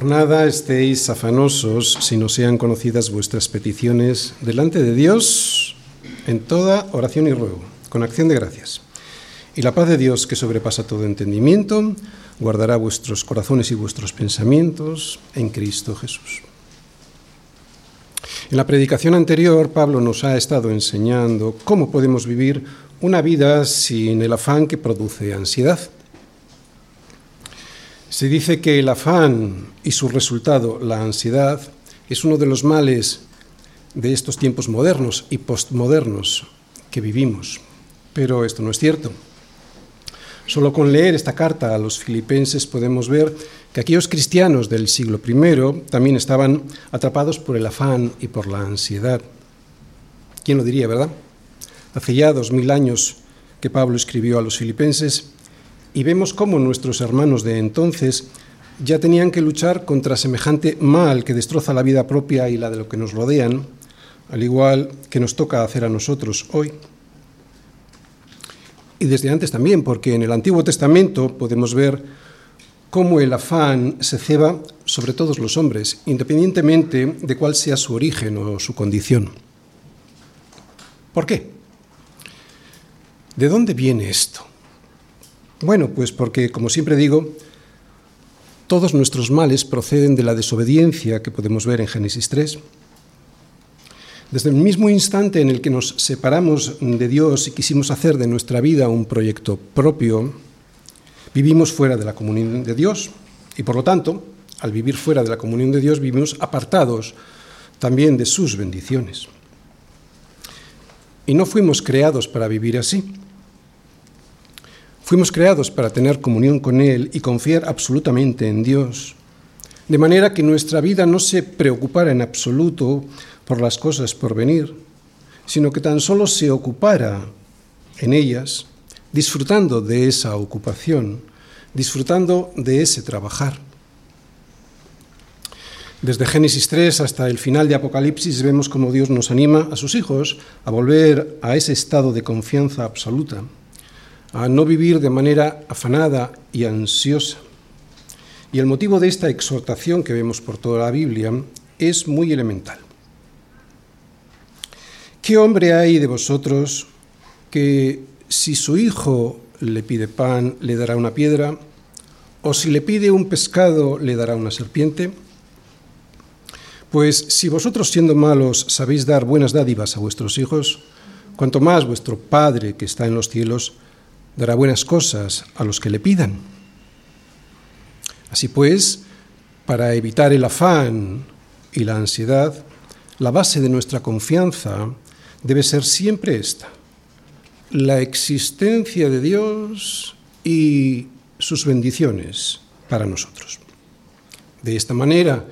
Por nada estéis afanosos si no sean conocidas vuestras peticiones delante de Dios en toda oración y ruego, con acción de gracias. Y la paz de Dios, que sobrepasa todo entendimiento, guardará vuestros corazones y vuestros pensamientos en Cristo Jesús. En la predicación anterior, Pablo nos ha estado enseñando cómo podemos vivir una vida sin el afán que produce ansiedad. Se dice que el afán y su resultado, la ansiedad, es uno de los males de estos tiempos modernos y postmodernos que vivimos. Pero esto no es cierto. Solo con leer esta carta a los filipenses podemos ver que aquellos cristianos del siglo I también estaban atrapados por el afán y por la ansiedad. ¿Quién lo diría, verdad? Hace ya dos mil años que Pablo escribió a los filipenses y vemos cómo nuestros hermanos de entonces ya tenían que luchar contra semejante mal que destroza la vida propia y la de lo que nos rodean, al igual que nos toca hacer a nosotros hoy. Y desde antes también, porque en el Antiguo Testamento podemos ver cómo el afán se ceba sobre todos los hombres, independientemente de cuál sea su origen o su condición. ¿Por qué? ¿De dónde viene esto? Bueno, pues porque, como siempre digo, todos nuestros males proceden de la desobediencia que podemos ver en Génesis 3. Desde el mismo instante en el que nos separamos de Dios y quisimos hacer de nuestra vida un proyecto propio, vivimos fuera de la comunión de Dios y por lo tanto, al vivir fuera de la comunión de Dios, vivimos apartados también de sus bendiciones. Y no fuimos creados para vivir así. Fuimos creados para tener comunión con Él y confiar absolutamente en Dios, de manera que nuestra vida no se preocupara en absoluto por las cosas por venir, sino que tan solo se ocupara en ellas, disfrutando de esa ocupación, disfrutando de ese trabajar. Desde Génesis 3 hasta el final de Apocalipsis vemos cómo Dios nos anima a sus hijos a volver a ese estado de confianza absoluta a no vivir de manera afanada y ansiosa. Y el motivo de esta exhortación que vemos por toda la Biblia es muy elemental. ¿Qué hombre hay de vosotros que si su hijo le pide pan le dará una piedra? ¿O si le pide un pescado le dará una serpiente? Pues si vosotros siendo malos sabéis dar buenas dádivas a vuestros hijos, cuanto más vuestro Padre que está en los cielos dará buenas cosas a los que le pidan. Así pues, para evitar el afán y la ansiedad, la base de nuestra confianza debe ser siempre esta, la existencia de Dios y sus bendiciones para nosotros. De esta manera,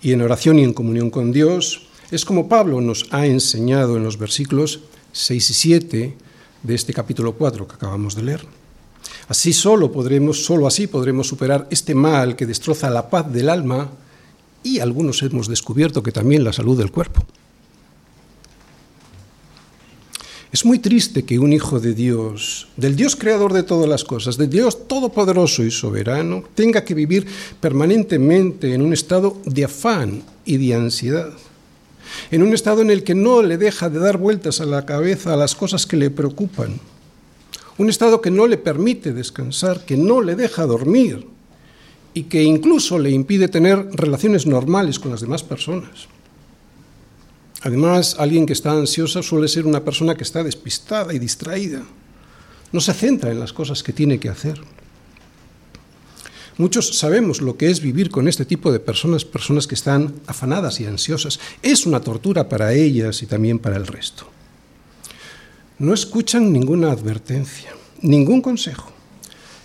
y en oración y en comunión con Dios, es como Pablo nos ha enseñado en los versículos 6 y 7 de este capítulo 4 que acabamos de leer. Así solo podremos, solo así podremos superar este mal que destroza la paz del alma y algunos hemos descubierto que también la salud del cuerpo. Es muy triste que un hijo de Dios, del Dios creador de todas las cosas, del Dios todopoderoso y soberano, tenga que vivir permanentemente en un estado de afán y de ansiedad en un estado en el que no le deja de dar vueltas a la cabeza a las cosas que le preocupan, un estado que no le permite descansar, que no le deja dormir y que incluso le impide tener relaciones normales con las demás personas. Además, alguien que está ansiosa suele ser una persona que está despistada y distraída. No se centra en las cosas que tiene que hacer. Muchos sabemos lo que es vivir con este tipo de personas, personas que están afanadas y ansiosas. Es una tortura para ellas y también para el resto. No escuchan ninguna advertencia, ningún consejo.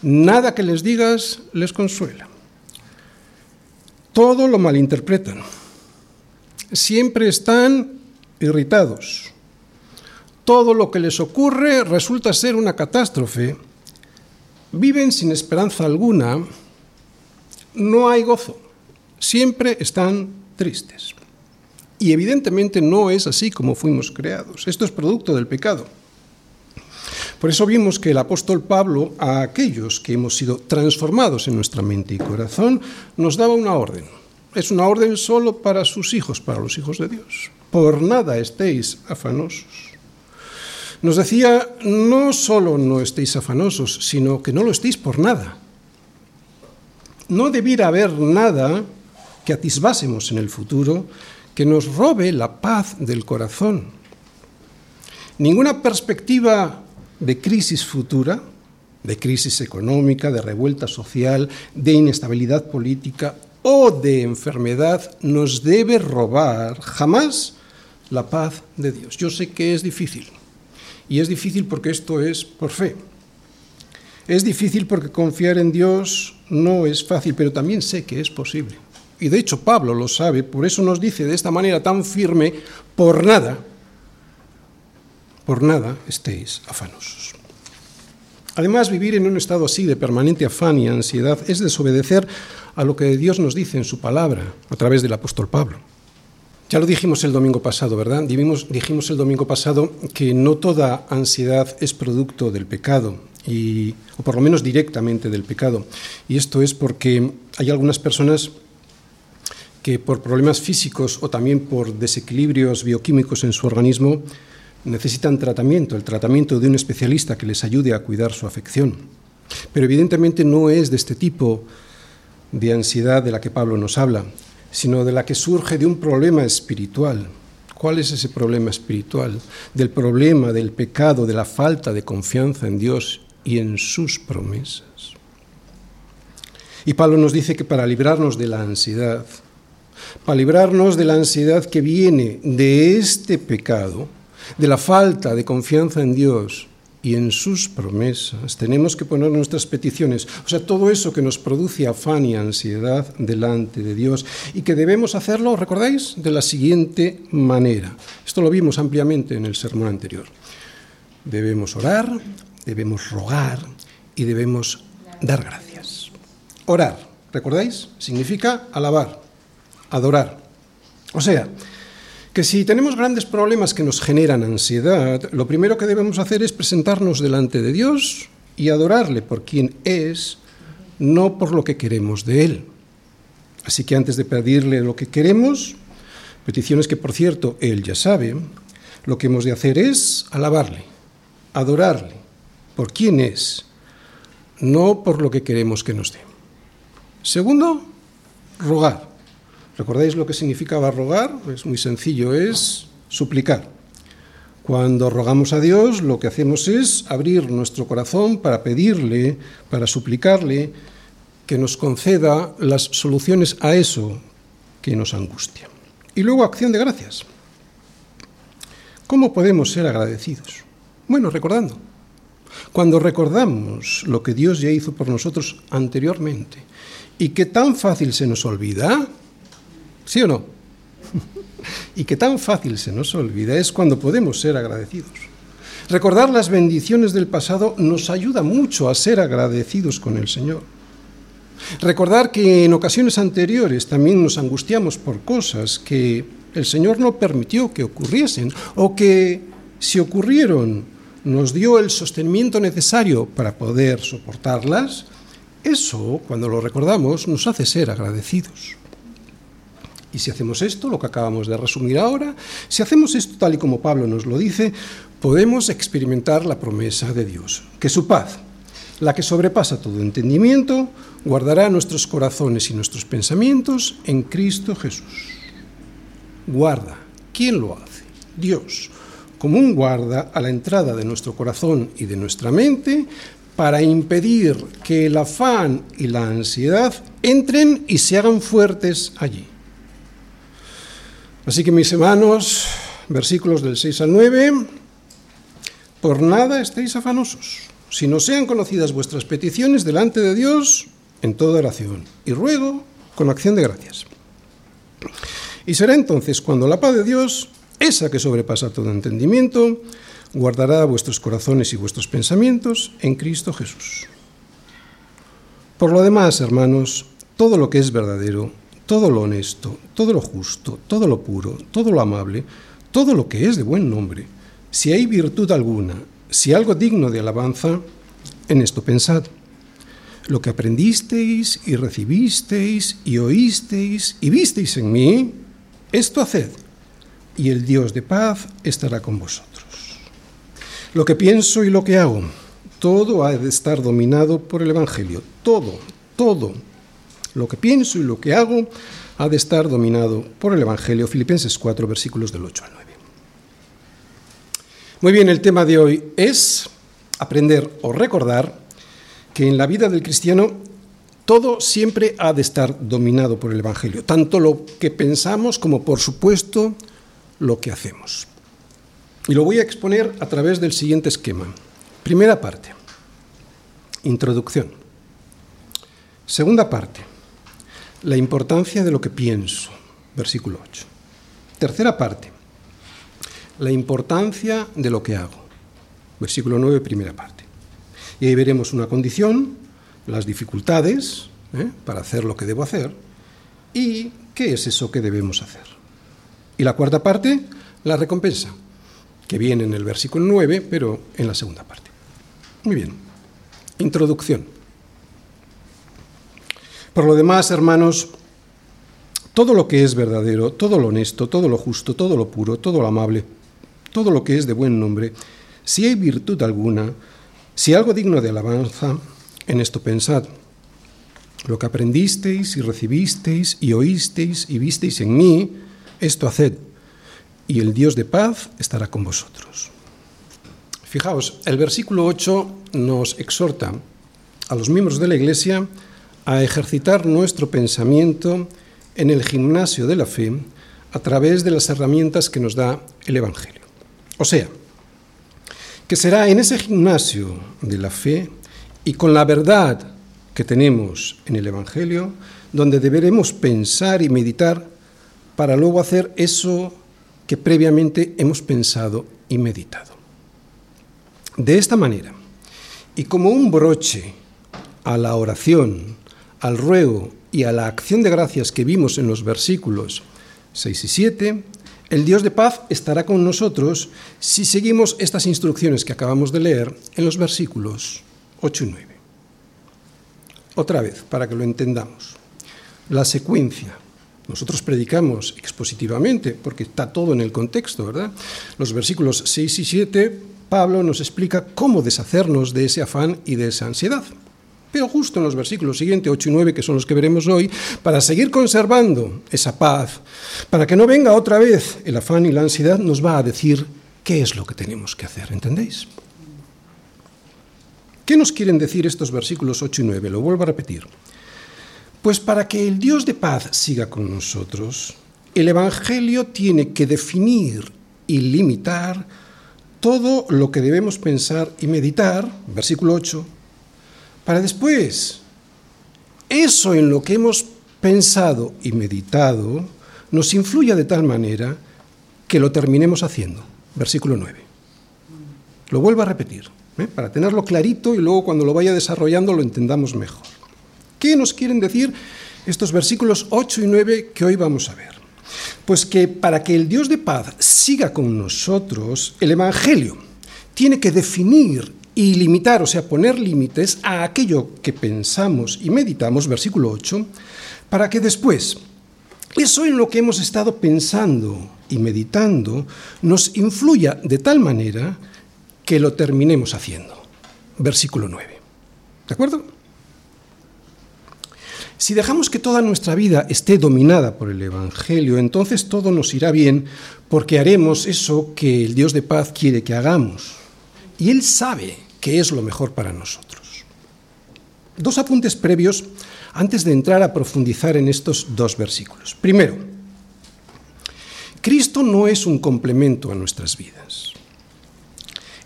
Nada que les digas les consuela. Todo lo malinterpretan. Siempre están irritados. Todo lo que les ocurre resulta ser una catástrofe. Viven sin esperanza alguna no hay gozo, siempre están tristes. Y evidentemente no es así como fuimos creados. Esto es producto del pecado. Por eso vimos que el apóstol Pablo a aquellos que hemos sido transformados en nuestra mente y corazón nos daba una orden. Es una orden solo para sus hijos, para los hijos de Dios. Por nada estéis afanosos. Nos decía, no solo no estéis afanosos, sino que no lo estéis por nada. No debiera haber nada que atisbásemos en el futuro que nos robe la paz del corazón. Ninguna perspectiva de crisis futura, de crisis económica, de revuelta social, de inestabilidad política o de enfermedad nos debe robar jamás la paz de Dios. Yo sé que es difícil, y es difícil porque esto es por fe. Es difícil porque confiar en Dios no es fácil, pero también sé que es posible. Y de hecho Pablo lo sabe, por eso nos dice de esta manera tan firme, por nada, por nada estéis afanosos. Además, vivir en un estado así de permanente afán y ansiedad es desobedecer a lo que Dios nos dice en su palabra a través del apóstol Pablo. Ya lo dijimos el domingo pasado, ¿verdad? Dijimos, dijimos el domingo pasado que no toda ansiedad es producto del pecado, y, o por lo menos directamente del pecado. Y esto es porque hay algunas personas que por problemas físicos o también por desequilibrios bioquímicos en su organismo necesitan tratamiento, el tratamiento de un especialista que les ayude a cuidar su afección. Pero evidentemente no es de este tipo de ansiedad de la que Pablo nos habla, sino de la que surge de un problema espiritual. ¿Cuál es ese problema espiritual? Del problema del pecado, de la falta de confianza en Dios y en sus promesas. Y Pablo nos dice que para librarnos de la ansiedad, para librarnos de la ansiedad que viene de este pecado, de la falta de confianza en Dios y en sus promesas. Tenemos que poner nuestras peticiones, o sea, todo eso que nos produce afán y ansiedad delante de Dios y que debemos hacerlo, ¿recordáis? De la siguiente manera. Esto lo vimos ampliamente en el sermón anterior. Debemos orar, debemos rogar y debemos dar gracias. Orar, ¿recordáis? Significa alabar, adorar. O sea, que si tenemos grandes problemas que nos generan ansiedad, lo primero que debemos hacer es presentarnos delante de Dios y adorarle por quien es, no por lo que queremos de Él. Así que antes de pedirle lo que queremos, peticiones que por cierto Él ya sabe, lo que hemos de hacer es alabarle, adorarle por quién es, no por lo que queremos que nos dé. Segundo, rogar. ¿Recordáis lo que significaba rogar? Es muy sencillo, es suplicar. Cuando rogamos a Dios, lo que hacemos es abrir nuestro corazón para pedirle, para suplicarle que nos conceda las soluciones a eso que nos angustia. Y luego acción de gracias. ¿Cómo podemos ser agradecidos? Bueno, recordando. Cuando recordamos lo que Dios ya hizo por nosotros anteriormente y que tan fácil se nos olvida, ¿Sí o no? y que tan fácil se nos olvida es cuando podemos ser agradecidos. Recordar las bendiciones del pasado nos ayuda mucho a ser agradecidos con el Señor. Recordar que en ocasiones anteriores también nos angustiamos por cosas que el Señor no permitió que ocurriesen o que si ocurrieron nos dio el sostenimiento necesario para poder soportarlas, eso, cuando lo recordamos, nos hace ser agradecidos. Y si hacemos esto, lo que acabamos de resumir ahora, si hacemos esto tal y como Pablo nos lo dice, podemos experimentar la promesa de Dios, que su paz, la que sobrepasa todo entendimiento, guardará nuestros corazones y nuestros pensamientos en Cristo Jesús. Guarda. ¿Quién lo hace? Dios, como un guarda a la entrada de nuestro corazón y de nuestra mente, para impedir que el afán y la ansiedad entren y se hagan fuertes allí. Así que mis hermanos, versículos del 6 al 9, por nada estéis afanosos, si no sean conocidas vuestras peticiones delante de Dios en toda oración y ruego con acción de gracias. Y será entonces cuando la paz de Dios, esa que sobrepasa todo entendimiento, guardará vuestros corazones y vuestros pensamientos en Cristo Jesús. Por lo demás, hermanos, todo lo que es verdadero, todo lo honesto, todo lo justo, todo lo puro, todo lo amable, todo lo que es de buen nombre, si hay virtud alguna, si algo digno de alabanza, en esto pensad. Lo que aprendisteis y recibisteis y oísteis y visteis en mí, esto haced, y el Dios de paz estará con vosotros. Lo que pienso y lo que hago, todo ha de estar dominado por el Evangelio. Todo, todo. Lo que pienso y lo que hago ha de estar dominado por el Evangelio. Filipenses 4, versículos del 8 al 9. Muy bien, el tema de hoy es aprender o recordar que en la vida del cristiano todo siempre ha de estar dominado por el Evangelio, tanto lo que pensamos como, por supuesto, lo que hacemos. Y lo voy a exponer a través del siguiente esquema. Primera parte, introducción. Segunda parte, la importancia de lo que pienso, versículo 8. Tercera parte, la importancia de lo que hago. Versículo 9, primera parte. Y ahí veremos una condición, las dificultades ¿eh? para hacer lo que debo hacer y qué es eso que debemos hacer. Y la cuarta parte, la recompensa, que viene en el versículo 9, pero en la segunda parte. Muy bien. Introducción. Por lo demás, hermanos, todo lo que es verdadero, todo lo honesto, todo lo justo, todo lo puro, todo lo amable, todo lo que es de buen nombre, si hay virtud alguna, si algo digno de alabanza, en esto pensad. Lo que aprendisteis y recibisteis y oísteis y visteis en mí, esto haced, y el Dios de paz estará con vosotros. Fijaos, el versículo 8 nos exhorta a los miembros de la Iglesia a ejercitar nuestro pensamiento en el gimnasio de la fe a través de las herramientas que nos da el Evangelio. O sea, que será en ese gimnasio de la fe y con la verdad que tenemos en el Evangelio donde deberemos pensar y meditar para luego hacer eso que previamente hemos pensado y meditado. De esta manera, y como un broche a la oración, al ruego y a la acción de gracias que vimos en los versículos 6 y 7, el Dios de paz estará con nosotros si seguimos estas instrucciones que acabamos de leer en los versículos 8 y 9. Otra vez, para que lo entendamos. La secuencia. Nosotros predicamos expositivamente, porque está todo en el contexto, ¿verdad? Los versículos 6 y 7, Pablo nos explica cómo deshacernos de ese afán y de esa ansiedad. Pero justo en los versículos siguientes, 8 y 9, que son los que veremos hoy, para seguir conservando esa paz, para que no venga otra vez el afán y la ansiedad, nos va a decir qué es lo que tenemos que hacer, ¿entendéis? ¿Qué nos quieren decir estos versículos 8 y 9? Lo vuelvo a repetir. Pues para que el Dios de paz siga con nosotros, el Evangelio tiene que definir y limitar todo lo que debemos pensar y meditar, versículo 8, para después, eso en lo que hemos pensado y meditado nos influya de tal manera que lo terminemos haciendo. Versículo 9. Lo vuelvo a repetir, ¿eh? para tenerlo clarito y luego cuando lo vaya desarrollando lo entendamos mejor. ¿Qué nos quieren decir estos versículos 8 y 9 que hoy vamos a ver? Pues que para que el Dios de paz siga con nosotros, el Evangelio tiene que definir y limitar, o sea, poner límites a aquello que pensamos y meditamos, versículo 8, para que después eso en lo que hemos estado pensando y meditando nos influya de tal manera que lo terminemos haciendo. Versículo 9. ¿De acuerdo? Si dejamos que toda nuestra vida esté dominada por el Evangelio, entonces todo nos irá bien porque haremos eso que el Dios de paz quiere que hagamos. Y Él sabe que es lo mejor para nosotros. Dos apuntes previos antes de entrar a profundizar en estos dos versículos. Primero, Cristo no es un complemento a nuestras vidas.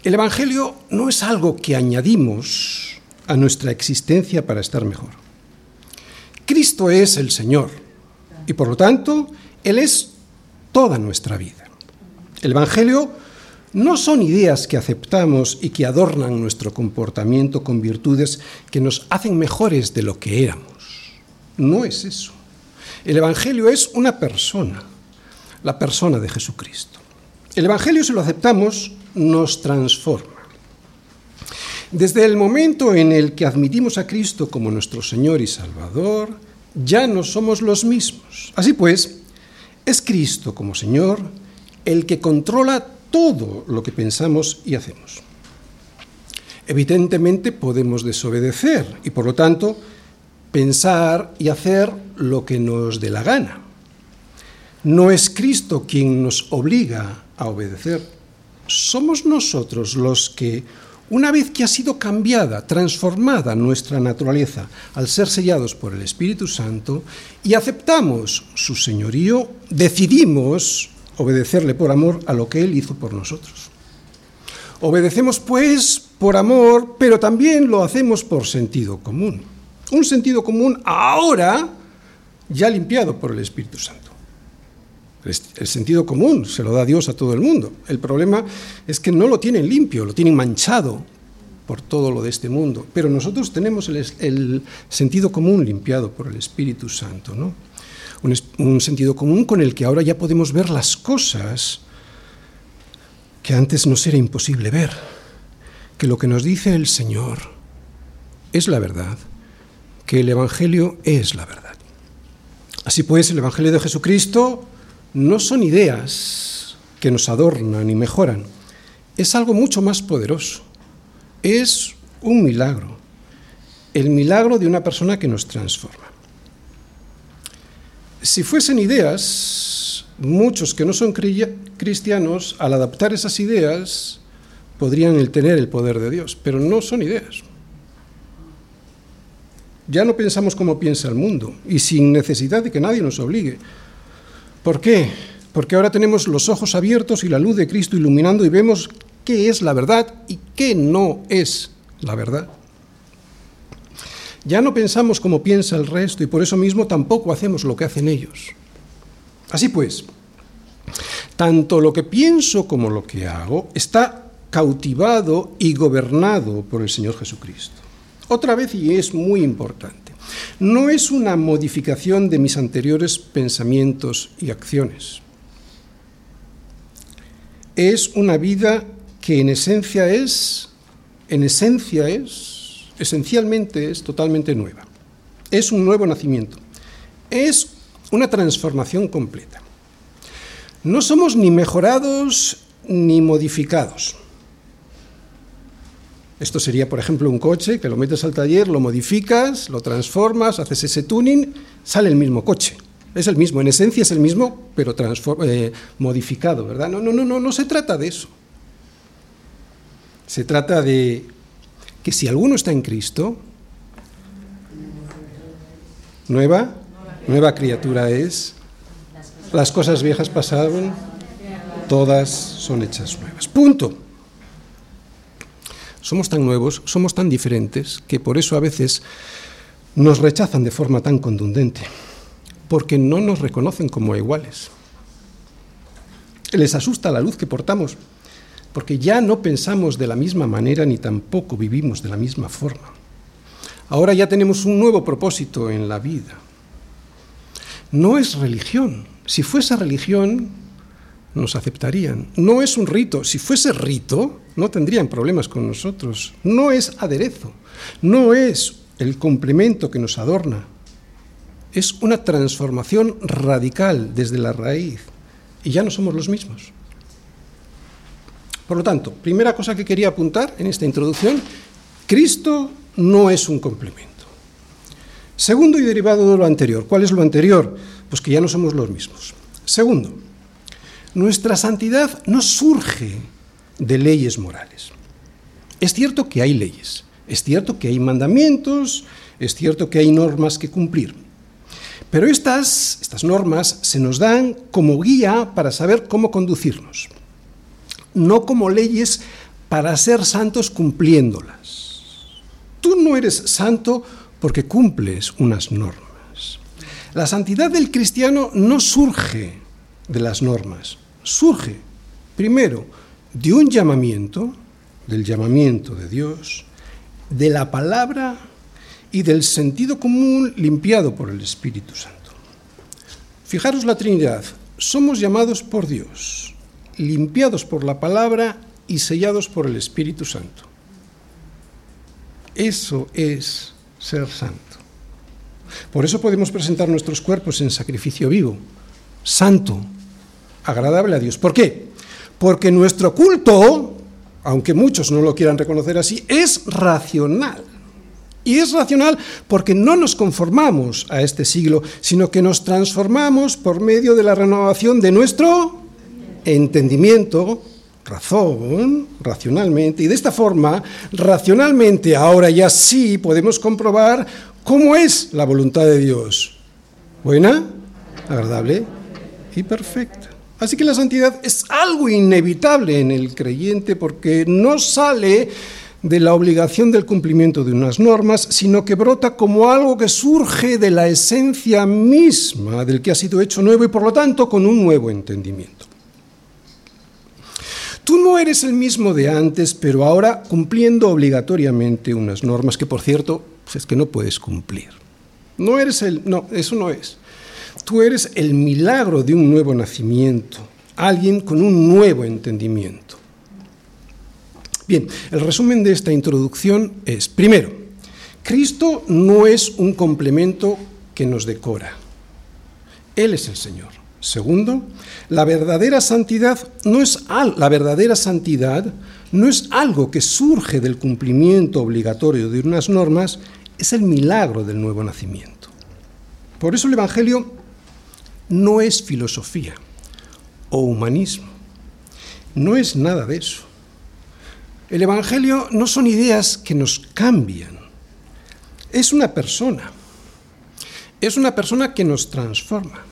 El Evangelio no es algo que añadimos a nuestra existencia para estar mejor. Cristo es el Señor y por lo tanto Él es toda nuestra vida. El Evangelio no son ideas que aceptamos y que adornan nuestro comportamiento con virtudes que nos hacen mejores de lo que éramos. No es eso. El Evangelio es una persona, la persona de Jesucristo. El Evangelio, si lo aceptamos, nos transforma. Desde el momento en el que admitimos a Cristo como nuestro Señor y Salvador, ya no somos los mismos. Así pues, es Cristo como Señor el que controla todo lo que pensamos y hacemos. Evidentemente podemos desobedecer y por lo tanto pensar y hacer lo que nos dé la gana. No es Cristo quien nos obliga a obedecer. Somos nosotros los que, una vez que ha sido cambiada, transformada nuestra naturaleza al ser sellados por el Espíritu Santo y aceptamos su señorío, decidimos obedecerle por amor a lo que Él hizo por nosotros. Obedecemos pues por amor, pero también lo hacemos por sentido común. Un sentido común ahora ya limpiado por el Espíritu Santo. El sentido común se lo da Dios a todo el mundo. El problema es que no lo tienen limpio, lo tienen manchado por todo lo de este mundo. Pero nosotros tenemos el, sentido común limpiado por el Espíritu Santo, ¿no? Un, un sentido común con el que ahora ya podemos ver las cosas que antes nos era imposible ver, que lo que nos dice el Señor es la verdad, que el Evangelio es la verdad. Así pues, el Evangelio de Jesucristo no son ideas que nos adornan y mejoran, es algo mucho más poderoso, es un milagro, el milagro de una persona que nos transforma. Si fuesen ideas, muchos que no son cristianos, al adaptar esas ideas, podrían tener el poder de Dios, pero no son ideas. Ya no pensamos como piensa el mundo y sin necesidad de que nadie nos obligue. ¿Por qué? Porque ahora tenemos los ojos abiertos y la luz de Cristo iluminando y vemos qué es la verdad y qué no es la verdad. Ya no pensamos como piensa el resto y por eso mismo tampoco hacemos lo que hacen ellos. Así pues, tanto lo que pienso como lo que hago está cautivado y gobernado por el Señor Jesucristo. Otra vez, y es muy importante, no es una modificación de mis anteriores pensamientos y acciones. Es una vida que en esencia es, en esencia es, esencialmente es totalmente nueva. Es un nuevo nacimiento. Es una transformación completa. No somos ni mejorados ni modificados. Esto sería, por ejemplo, un coche que lo metes al taller, lo modificas, lo transformas, haces ese tuning, sale el mismo coche. Es el mismo, en esencia es el mismo, pero eh, modificado, ¿verdad? No, no, no, no, no se trata de eso. Se trata de que si alguno está en Cristo, nueva nueva criatura es, las cosas viejas pasaron, todas son hechas nuevas. Punto. Somos tan nuevos, somos tan diferentes, que por eso a veces nos rechazan de forma tan contundente, porque no nos reconocen como iguales. Les asusta la luz que portamos, porque ya no pensamos de la misma manera ni tampoco vivimos de la misma forma. Ahora ya tenemos un nuevo propósito en la vida no es religión. Si fuese religión, nos aceptarían. No es un rito. Si fuese rito, no tendrían problemas con nosotros. No es aderezo. No es el complemento que nos adorna. Es una transformación radical desde la raíz. Y ya no somos los mismos. Por lo tanto, primera cosa que quería apuntar en esta introducción, Cristo no es un complemento. Segundo y derivado de lo anterior. ¿Cuál es lo anterior? Pues que ya no somos los mismos. Segundo, nuestra santidad no surge de leyes morales. Es cierto que hay leyes, es cierto que hay mandamientos, es cierto que hay normas que cumplir. Pero estas, estas normas se nos dan como guía para saber cómo conducirnos, no como leyes para ser santos cumpliéndolas. Tú no eres santo porque cumples unas normas. La santidad del cristiano no surge de las normas, surge primero de un llamamiento, del llamamiento de Dios, de la palabra y del sentido común limpiado por el Espíritu Santo. Fijaros la Trinidad, somos llamados por Dios, limpiados por la palabra y sellados por el Espíritu Santo. Eso es ser santo. Por eso podemos presentar nuestros cuerpos en sacrificio vivo, santo, agradable a Dios. ¿Por qué? Porque nuestro culto, aunque muchos no lo quieran reconocer así, es racional. Y es racional porque no nos conformamos a este siglo, sino que nos transformamos por medio de la renovación de nuestro entendimiento, razón, racionalmente, y de esta forma, racionalmente, ahora ya sí podemos comprobar cómo es la voluntad de Dios. Buena, agradable y perfecta. Así que la santidad es algo inevitable en el creyente porque no sale de la obligación del cumplimiento de unas normas, sino que brota como algo que surge de la esencia misma del que ha sido hecho nuevo y por lo tanto con un nuevo entendimiento. Tú no eres el mismo de antes, pero ahora cumpliendo obligatoriamente unas normas que, por cierto, pues es que no puedes cumplir. No eres el... No, eso no es. Tú eres el milagro de un nuevo nacimiento, alguien con un nuevo entendimiento. Bien, el resumen de esta introducción es, primero, Cristo no es un complemento que nos decora. Él es el Señor. Segundo, la verdadera santidad no es la verdadera santidad no es algo que surge del cumplimiento obligatorio de unas normas, es el milagro del nuevo nacimiento. Por eso el evangelio no es filosofía o humanismo. No es nada de eso. El Evangelio no son ideas que nos cambian, es una persona, es una persona que nos transforma.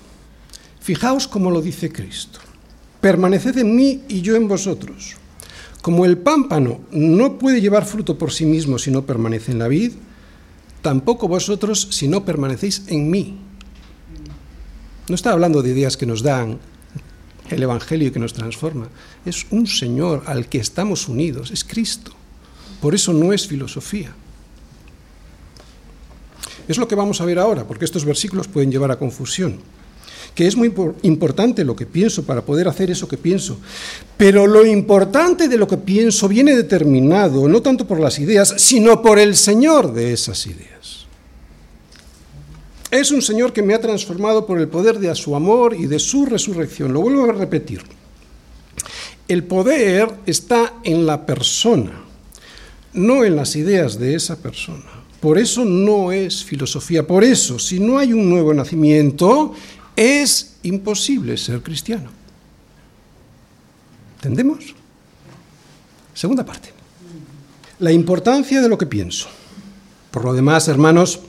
Fijaos cómo lo dice Cristo. Permaneced en mí y yo en vosotros. Como el pámpano no puede llevar fruto por sí mismo si no permanece en la vid, tampoco vosotros si no permanecéis en mí. No está hablando de ideas que nos dan el Evangelio que nos transforma. Es un Señor al que estamos unidos, es Cristo. Por eso no es filosofía. Es lo que vamos a ver ahora, porque estos versículos pueden llevar a confusión. Que es muy importante lo que pienso para poder hacer eso que pienso. Pero lo importante de lo que pienso viene determinado no tanto por las ideas, sino por el Señor de esas ideas. Es un Señor que me ha transformado por el poder de su amor y de su resurrección. Lo vuelvo a repetir. El poder está en la persona, no en las ideas de esa persona. Por eso no es filosofía. Por eso, si no hay un nuevo nacimiento, es imposible ser cristiano. ¿Entendemos? Segunda parte. La importancia de lo que pienso. Por lo demás, hermanos,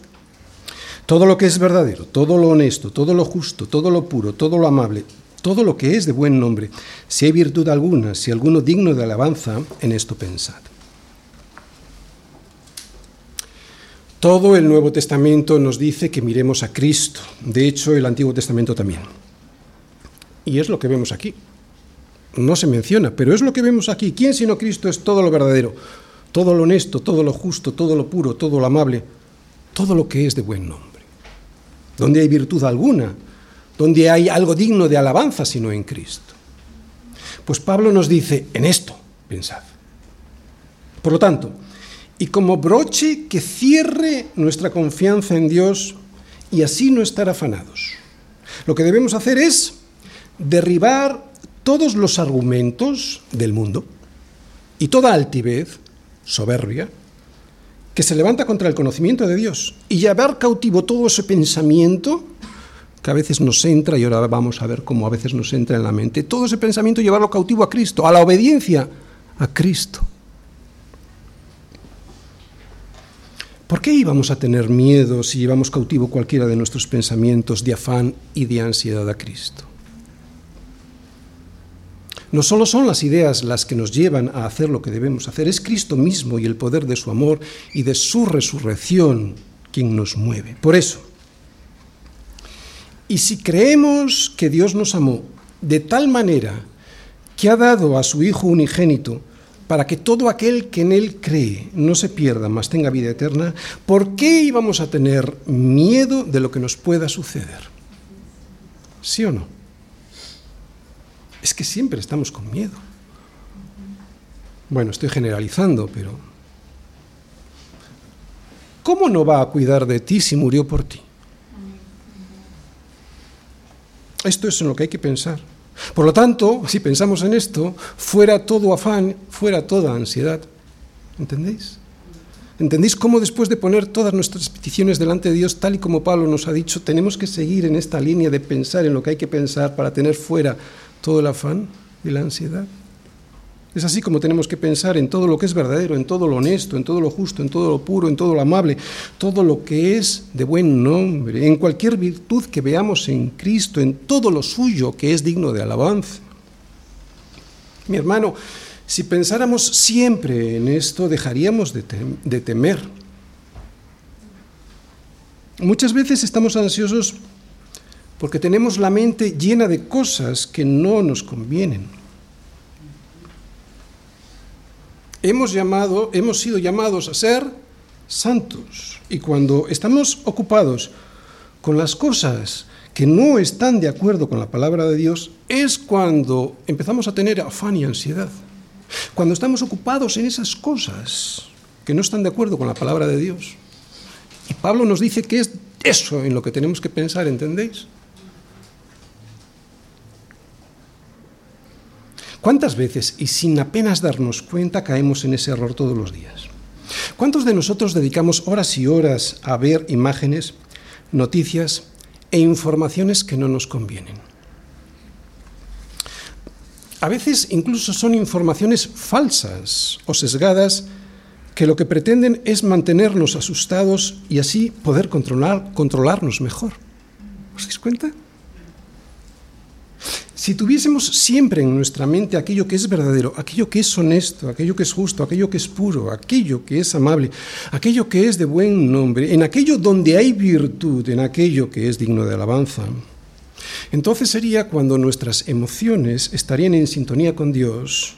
todo lo que es verdadero, todo lo honesto, todo lo justo, todo lo puro, todo lo amable, todo lo que es de buen nombre, si hay virtud alguna, si alguno digno de alabanza, en esto pensad. Todo el Nuevo Testamento nos dice que miremos a Cristo, de hecho el Antiguo Testamento también. Y es lo que vemos aquí. No se menciona, pero es lo que vemos aquí. ¿Quién sino Cristo es todo lo verdadero, todo lo honesto, todo lo justo, todo lo puro, todo lo amable, todo lo que es de buen nombre? Donde hay virtud alguna, donde hay algo digno de alabanza sino en Cristo. Pues Pablo nos dice, en esto, pensad. Por lo tanto, y como broche que cierre nuestra confianza en Dios y así no estar afanados. Lo que debemos hacer es derribar todos los argumentos del mundo y toda altivez, soberbia, que se levanta contra el conocimiento de Dios y llevar cautivo todo ese pensamiento que a veces nos entra, y ahora vamos a ver cómo a veces nos entra en la mente, todo ese pensamiento llevarlo cautivo a Cristo, a la obediencia a Cristo. ¿Por qué íbamos a tener miedo si llevamos cautivo cualquiera de nuestros pensamientos de afán y de ansiedad a Cristo? No solo son las ideas las que nos llevan a hacer lo que debemos hacer, es Cristo mismo y el poder de su amor y de su resurrección quien nos mueve. Por eso, y si creemos que Dios nos amó de tal manera que ha dado a su Hijo unigénito para que todo aquel que en Él cree no se pierda, mas tenga vida eterna, ¿por qué íbamos a tener miedo de lo que nos pueda suceder? ¿Sí o no? Es que siempre estamos con miedo. Bueno, estoy generalizando, pero ¿cómo no va a cuidar de ti si murió por ti? Esto es en lo que hay que pensar. Por lo tanto, si pensamos en esto, fuera todo afán, fuera toda ansiedad. ¿Entendéis? ¿Entendéis cómo después de poner todas nuestras peticiones delante de Dios, tal y como Pablo nos ha dicho, tenemos que seguir en esta línea de pensar en lo que hay que pensar para tener fuera todo el afán y la ansiedad? Es así como tenemos que pensar en todo lo que es verdadero, en todo lo honesto, en todo lo justo, en todo lo puro, en todo lo amable, todo lo que es de buen nombre, en cualquier virtud que veamos en Cristo, en todo lo suyo que es digno de alabanza. Mi hermano, si pensáramos siempre en esto, dejaríamos de, de temer. Muchas veces estamos ansiosos porque tenemos la mente llena de cosas que no nos convienen. hemos, llamado, hemos sido llamados a ser santos. Y cuando estamos ocupados con las cosas que no están de acuerdo con la palabra de Dios, es cuando empezamos a tener afán y ansiedad. Cuando estamos ocupados en esas cosas que no están de acuerdo con la palabra de Dios. Y Pablo nos dice que es eso en lo que tenemos que pensar, ¿entendéis? ¿Cuántas veces y sin apenas darnos cuenta caemos en ese error todos los días? ¿Cuántos de nosotros dedicamos horas y horas a ver imágenes, noticias e informaciones que no nos convienen? A veces incluso son informaciones falsas o sesgadas que lo que pretenden es mantenernos asustados y así poder controlar, controlarnos mejor. ¿Os dais cuenta? Si tuviésemos siempre en nuestra mente aquello que es verdadero, aquello que es honesto, aquello que es justo, aquello que es puro, aquello que es amable, aquello que es de buen nombre, en aquello donde hay virtud, en aquello que es digno de alabanza, entonces sería cuando nuestras emociones estarían en sintonía con Dios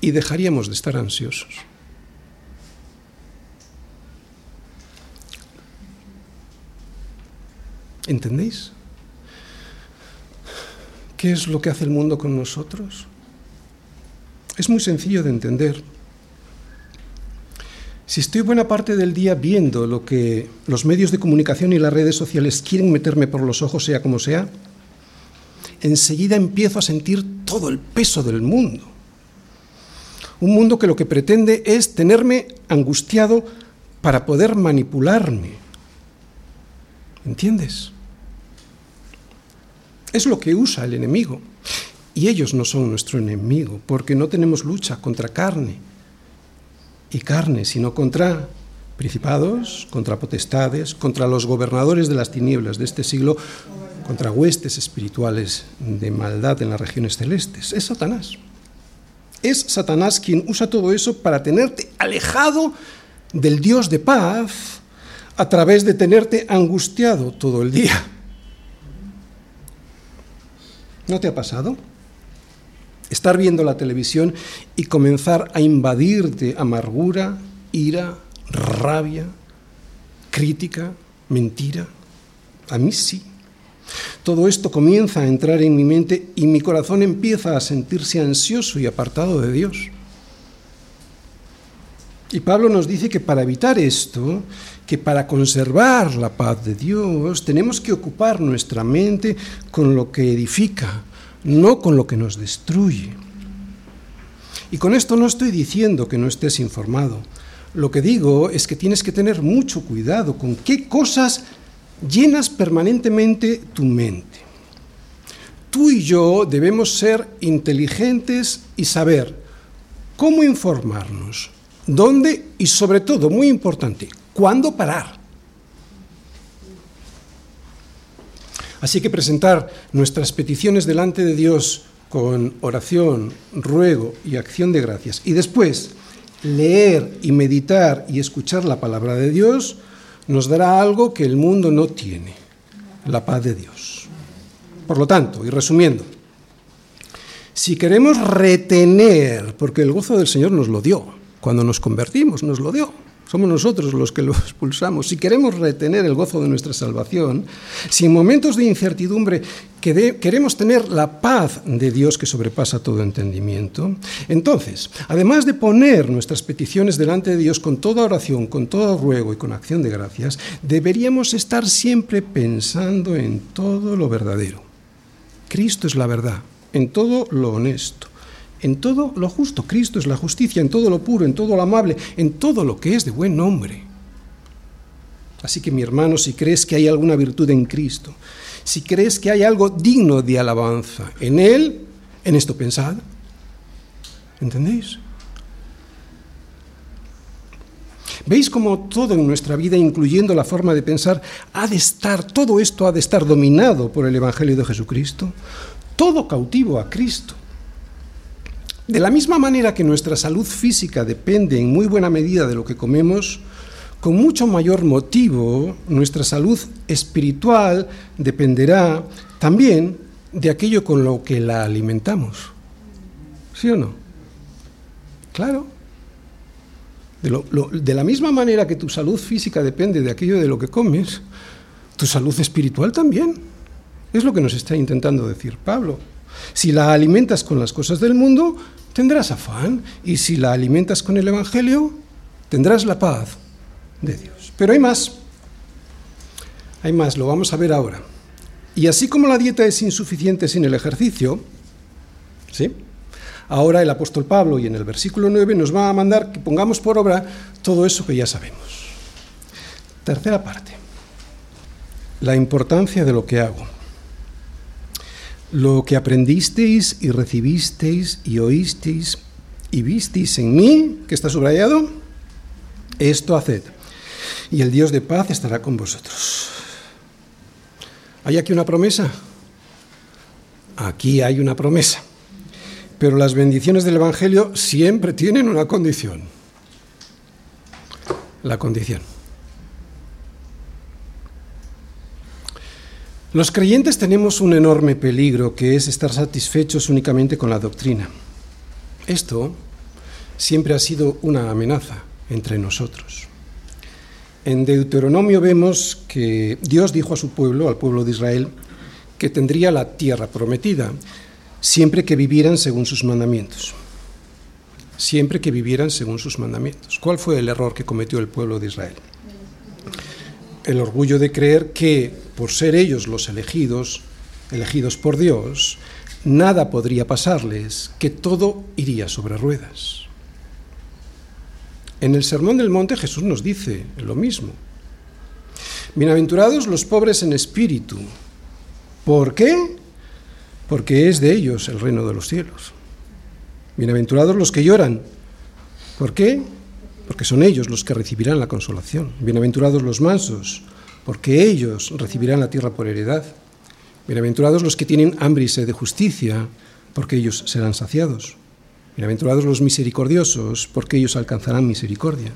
y dejaríamos de estar ansiosos. ¿Entendéis? ¿Qué es lo que hace el mundo con nosotros? Es muy sencillo de entender. Si estoy buena parte del día viendo lo que los medios de comunicación y las redes sociales quieren meterme por los ojos, sea como sea, enseguida empiezo a sentir todo el peso del mundo. Un mundo que lo que pretende es tenerme angustiado para poder manipularme. ¿Entiendes? Es lo que usa el enemigo. Y ellos no son nuestro enemigo, porque no tenemos lucha contra carne y carne, sino contra principados, contra potestades, contra los gobernadores de las tinieblas de este siglo, contra huestes espirituales de maldad en las regiones celestes. Es Satanás. Es Satanás quien usa todo eso para tenerte alejado del Dios de paz a través de tenerte angustiado todo el día. ¿No te ha pasado? Estar viendo la televisión y comenzar a invadirte amargura, ira, rabia, crítica, mentira. A mí sí. Todo esto comienza a entrar en mi mente y mi corazón empieza a sentirse ansioso y apartado de Dios. Y Pablo nos dice que para evitar esto, que para conservar la paz de Dios, tenemos que ocupar nuestra mente con lo que edifica, no con lo que nos destruye. Y con esto no estoy diciendo que no estés informado. Lo que digo es que tienes que tener mucho cuidado con qué cosas llenas permanentemente tu mente. Tú y yo debemos ser inteligentes y saber cómo informarnos, dónde y sobre todo, muy importante, cuándo parar. Así que presentar nuestras peticiones delante de Dios con oración, ruego y acción de gracias y después leer y meditar y escuchar la palabra de Dios nos dará algo que el mundo no tiene, la paz de Dios. Por lo tanto, y resumiendo, si queremos retener, porque el gozo del Señor nos lo dio, cuando nos convertimos, nos lo dio. Somos nosotros los que lo expulsamos. Si queremos retener el gozo de nuestra salvación, si en momentos de incertidumbre queremos tener la paz de Dios que sobrepasa todo entendimiento, entonces, además de poner nuestras peticiones delante de Dios con toda oración, con todo ruego y con acción de gracias, deberíamos estar siempre pensando en todo lo verdadero. Cristo es la verdad, en todo lo honesto, en todo lo justo. Cristo es la justicia, en todo lo puro, en todo lo amable, en todo lo que es de buen nombre. Así que mi hermano, si crees que hay alguna virtud en Cristo, si crees que hay algo digno de alabanza en Él, en esto pensad. ¿Entendéis? ¿Veis cómo todo en nuestra vida, incluyendo la forma de pensar, ha de estar, todo esto ha de estar dominado por el Evangelio de Jesucristo? Todo cautivo a Cristo. De la misma manera que nuestra salud física depende en muy buena medida de lo que comemos, con mucho mayor motivo nuestra salud espiritual dependerá también de aquello con lo que la alimentamos. ¿Sí o no? Claro. De, la misma manera que tu salud física depende de aquello de lo que comes, tu salud espiritual también. Es lo que nos está intentando decir Pablo. Si la alimentas con las cosas del mundo, tendrás afán. Y si la alimentas con el Evangelio, tendrás la paz de Dios. Pero hay más. Hay más, lo vamos a ver ahora. Y así como la dieta es insuficiente sin el ejercicio, ¿sí? Ahora el apóstol Pablo y en el versículo 9 nos va a mandar que pongamos por obra todo eso que ya sabemos. Tercera parte. La importancia de lo que hago. Lo que aprendisteis y recibisteis y oísteis y visteis en mí, que está subrayado, esto haced y el Dios de paz estará con vosotros. ¿Hay aquí una promesa? Aquí hay una promesa. Pero las bendiciones del Evangelio siempre tienen una condición. La condición. Los creyentes tenemos un enorme peligro que es estar satisfechos únicamente con la doctrina. Esto siempre ha sido una amenaza entre nosotros. En Deuteronomio vemos que Dios dijo a su pueblo, al pueblo de Israel, que tendría la tierra prometida, siempre que vivieran según sus mandamientos. Siempre que vivieran según sus mandamientos. ¿Cuál fue el error que cometió el pueblo de Israel? El orgullo de creer que, por ser ellos los elegidos, elegidos por Dios, nada podría pasarles, que todo iría sobre ruedas. En el Sermón del Monte Jesús nos dice lo mismo. Bienaventurados los pobres en espíritu. ¿Por qué? Porque es de ellos el reino de los cielos. Bienaventurados los que lloran. ¿Por qué? Porque son ellos los que recibirán la consolación. Bienaventurados los mansos, porque ellos recibirán la tierra por heredad. Bienaventurados los que tienen hambre y sed de justicia, porque ellos serán saciados. Bienaventurados los misericordiosos, porque ellos alcanzarán misericordia.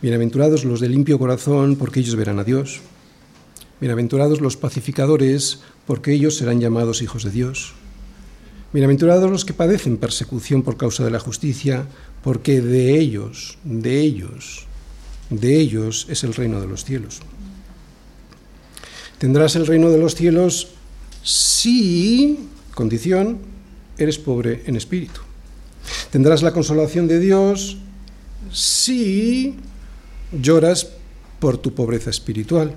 Bienaventurados los de limpio corazón, porque ellos verán a Dios. Bienaventurados los pacificadores, porque ellos serán llamados hijos de Dios. Bienaventurados los que padecen persecución por causa de la justicia, porque de ellos, de ellos, de ellos es el reino de los cielos. Tendrás el reino de los cielos si, condición, eres pobre en espíritu. Tendrás la consolación de Dios si lloras por tu pobreza espiritual.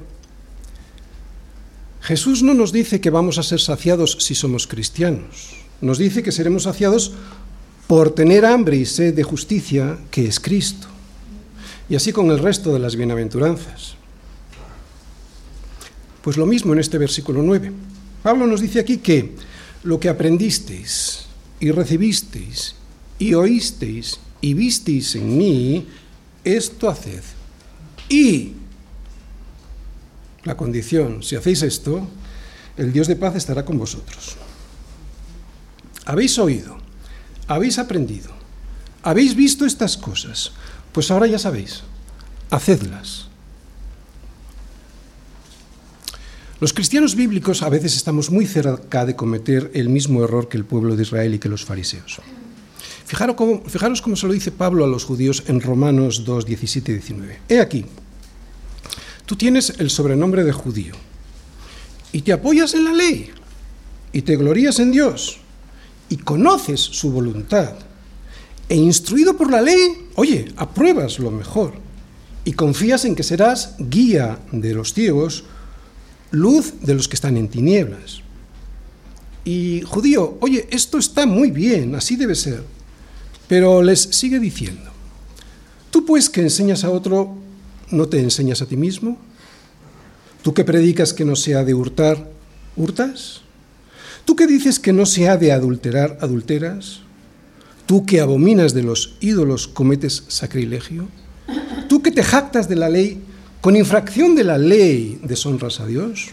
Jesús no nos dice que vamos a ser saciados si somos cristianos. Nos dice que seremos saciados por tener hambre y sed de justicia, que es Cristo. Y así con el resto de las bienaventuranzas. Pues lo mismo en este versículo 9. Pablo nos dice aquí que lo que aprendisteis y recibisteis y oísteis y visteis en mí, esto haced. Y la condición, si hacéis esto, el Dios de paz estará con vosotros. Habéis oído, habéis aprendido, habéis visto estas cosas, pues ahora ya sabéis, hacedlas. Los cristianos bíblicos a veces estamos muy cerca de cometer el mismo error que el pueblo de Israel y que los fariseos. Fijaros cómo, fijaros cómo se lo dice Pablo a los judíos en Romanos 2, 17 y 19. He aquí, tú tienes el sobrenombre de judío y te apoyas en la ley y te glorías en Dios y conoces su voluntad e instruido por la ley, oye, apruebas lo mejor y confías en que serás guía de los ciegos, luz de los que están en tinieblas. Y judío, oye, esto está muy bien, así debe ser, pero les sigue diciendo, tú pues que enseñas a otro, ¿no te enseñas a ti mismo? ¿Tú que predicas que no se ha de hurtar, hurtas? ¿Tú que dices que no se ha de adulterar, adulteras? ¿Tú que abominas de los ídolos cometes sacrilegio? ¿Tú que te jactas de la ley, con infracción de la ley deshonras a Dios?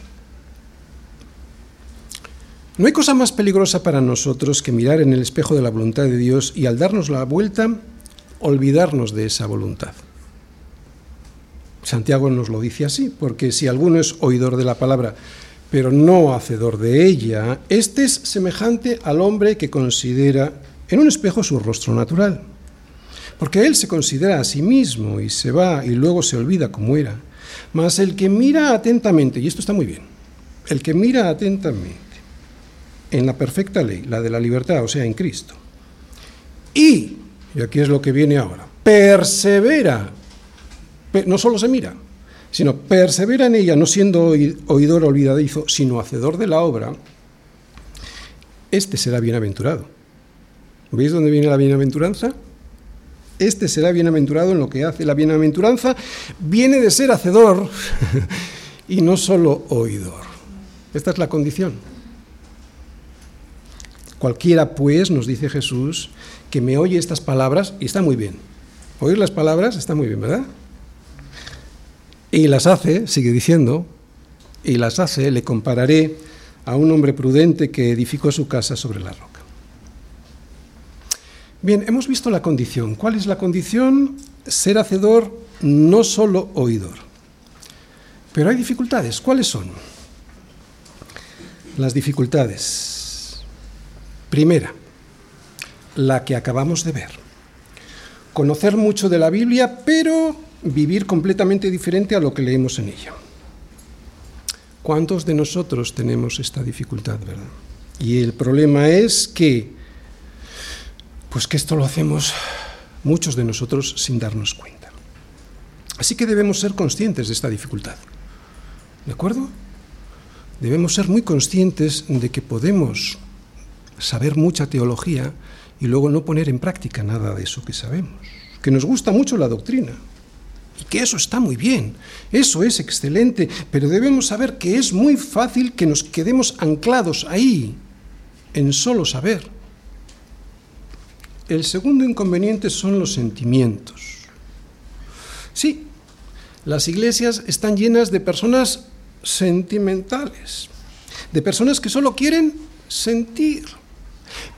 No hay cosa más peligrosa para nosotros que mirar en el espejo de la voluntad de Dios y al darnos la vuelta, olvidarnos de esa voluntad. Santiago nos lo dice así, porque si alguno es oidor de la palabra, pero no hacedor de ella, este es semejante al hombre que considera en un espejo su rostro natural. Porque él se considera a sí mismo y se va y luego se olvida como era. Mas el que mira atentamente, y esto está muy bien, el que mira atentamente en la perfecta ley, la de la libertad, o sea, en Cristo, y, y aquí es lo que viene ahora, persevera, no solo se mira, sino persevera en ella, no siendo oidor olvidadizo, sino hacedor de la obra, este será bienaventurado. ¿Veis dónde viene la bienaventuranza? Este será bienaventurado en lo que hace. La bienaventuranza viene de ser hacedor y no solo oidor. Esta es la condición. Cualquiera, pues, nos dice Jesús, que me oye estas palabras, y está muy bien. Oír las palabras está muy bien, ¿verdad? Y las hace, sigue diciendo, y las hace, le compararé a un hombre prudente que edificó su casa sobre la roca. Bien, hemos visto la condición. ¿Cuál es la condición? Ser hacedor, no solo oidor. Pero hay dificultades. ¿Cuáles son? Las dificultades. Primera, la que acabamos de ver. Conocer mucho de la Biblia, pero vivir completamente diferente a lo que leemos en ella. ¿Cuántos de nosotros tenemos esta dificultad, verdad? Y el problema es que pues que esto lo hacemos muchos de nosotros sin darnos cuenta. Así que debemos ser conscientes de esta dificultad. ¿De acuerdo? Debemos ser muy conscientes de que podemos saber mucha teología y luego no poner en práctica nada de eso que sabemos. Que nos gusta mucho la doctrina y que eso está muy bien, eso es excelente, pero debemos saber que es muy fácil que nos quedemos anclados ahí, en solo saber el segundo inconveniente son los sentimientos. Sí, las iglesias están llenas de personas sentimentales, de personas que solo quieren sentir,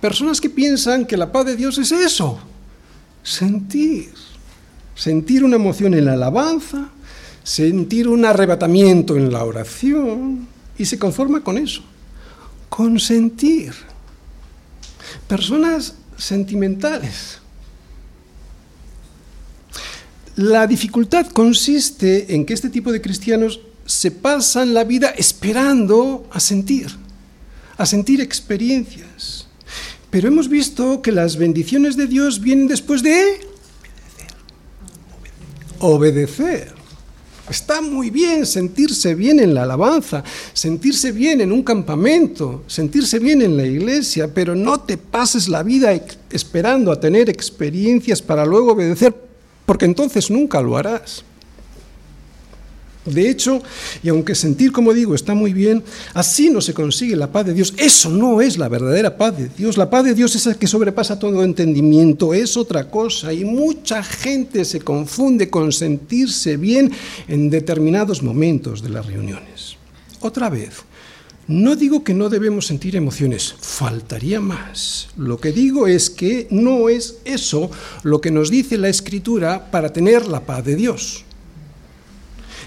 personas que piensan que la paz de Dios es eso, sentir, sentir una emoción en la alabanza, sentir un arrebatamiento en la oración, y se conforma con eso, con sentir. Personas sentimentales. La dificultad consiste en que este tipo de cristianos se pasan la vida esperando a sentir, a sentir experiencias. Pero hemos visto que las bendiciones de Dios vienen después de obedecer. Está muy bien sentirse bien en la alabanza, sentirse bien en un campamento, sentirse bien en la iglesia, pero no te pases la vida esperando a tener experiencias para luego obedecer, porque entonces nunca lo harás. De hecho, y aunque sentir, como digo, está muy bien, así no se consigue la paz de Dios. Eso no es la verdadera paz de Dios. La paz de Dios es la que sobrepasa todo entendimiento, es otra cosa. Y mucha gente se confunde con sentirse bien en determinados momentos de las reuniones. Otra vez, no digo que no debemos sentir emociones, faltaría más. Lo que digo es que no es eso lo que nos dice la Escritura para tener la paz de Dios.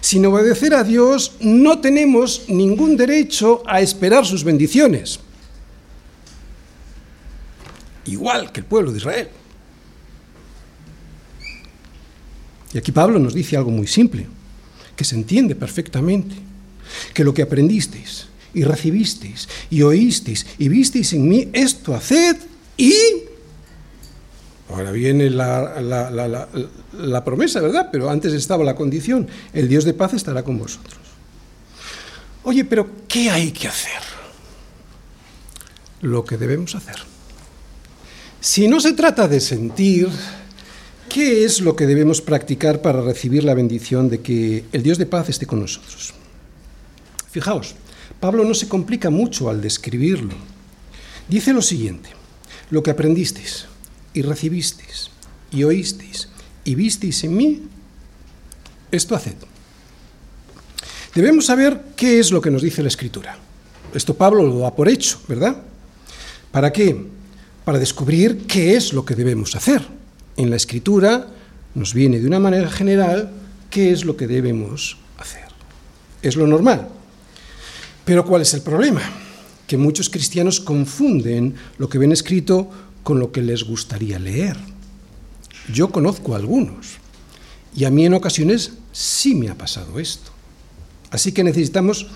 Sin obedecer a Dios no tenemos ningún derecho a esperar sus bendiciones. Igual que el pueblo de Israel. Y aquí Pablo nos dice algo muy simple, que se entiende perfectamente, que lo que aprendisteis y recibisteis, y oísteis, y visteis en mí, esto haced, y... Ahora viene la, promesa, ¿verdad? Pero antes estaba la condición, el Dios de paz estará con vosotros. Oye, pero ¿qué hay que hacer? Lo que debemos hacer. Si no se trata de sentir, ¿qué es lo que debemos practicar para recibir la bendición de que el Dios de paz esté con nosotros? Fijaos, Pablo no se complica mucho al describirlo. Dice lo siguiente, lo que aprendisteis y recibisteis y oísteis y visteis en mí, esto haced. Debemos saber qué es lo que nos dice la Escritura. Esto Pablo lo da por hecho, ¿verdad? ¿Para qué? Para descubrir qué es lo que debemos hacer. En la Escritura nos viene de una manera general qué es lo que debemos hacer. Es lo normal. Pero ¿cuál es el problema? Que muchos cristianos confunden lo que ven escrito con lo que les gustaría leer. Yo conozco a algunos y a mí en ocasiones sí me ha pasado esto. Así que necesitamos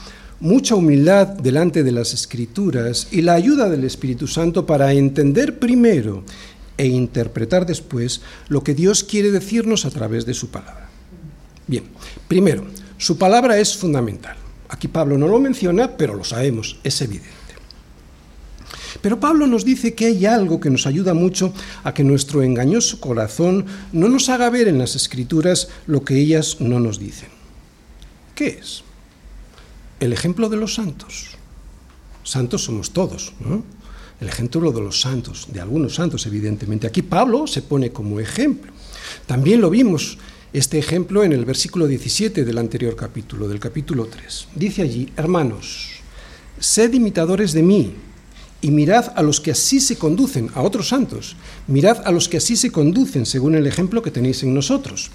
mucha humildad delante de las escrituras y la ayuda del Espíritu Santo para entender primero e interpretar después lo que Dios quiere decirnos a través de su palabra. Bien, primero, su palabra es fundamental. Aquí Pablo no lo menciona, pero lo sabemos, es evidente. Pero Pablo nos dice que hay algo que nos ayuda mucho a que nuestro engañoso corazón no nos haga ver en las escrituras lo que ellas no nos dicen. ¿Qué es? El ejemplo de los santos. Santos somos todos, ¿no? El ejemplo de los santos, de algunos santos, evidentemente. Aquí Pablo se pone como ejemplo. También lo vimos este ejemplo en el versículo 17 del anterior capítulo, del capítulo 3. Dice allí, hermanos, sed imitadores de mí y mirad a los que así se conducen, a otros santos, mirad a los que así se conducen según el ejemplo que tenéis en nosotros.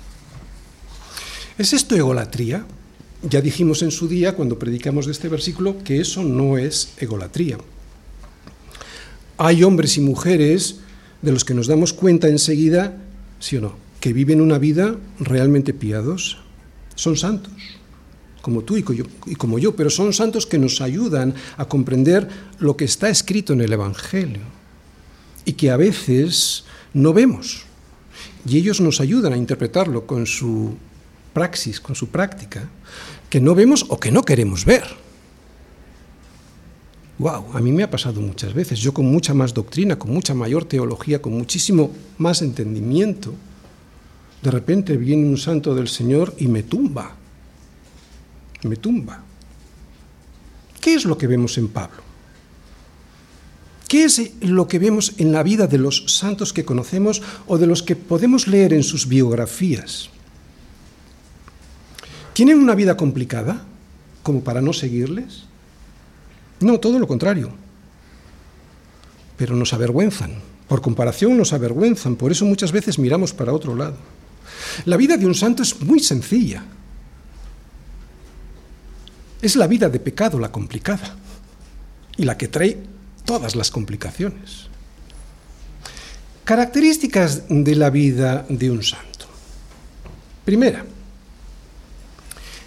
¿Es esto egolatría? Ya dijimos en su día, cuando predicamos de este versículo, que eso no es egolatría. Hay hombres y mujeres de los que nos damos cuenta enseguida, sí o no, que viven una vida realmente piadosa. Son santos, como tú y como yo, pero son santos que nos ayudan a comprender lo que está escrito en el Evangelio y que a veces no vemos. Y ellos nos ayudan a interpretarlo con su praxis, con su práctica, que no vemos o que no queremos ver. Wow, a mí me ha pasado muchas veces, yo con mucha más doctrina, con mucha mayor teología, con muchísimo más entendimiento, de repente viene un santo del Señor y me tumba. Me tumba. ¿Qué es lo que vemos en Pablo? ¿Qué es lo que vemos en la vida de los santos que conocemos o de los que podemos leer en sus biografías? ¿Tienen una vida complicada como para no seguirles? No, todo lo contrario. Pero nos avergüenzan. Por comparación nos avergüenzan. Por eso muchas veces miramos para otro lado. La vida de un santo es muy sencilla. Es la vida de pecado la complicada y la que trae todas las complicaciones. Características de la vida de un santo. Primera,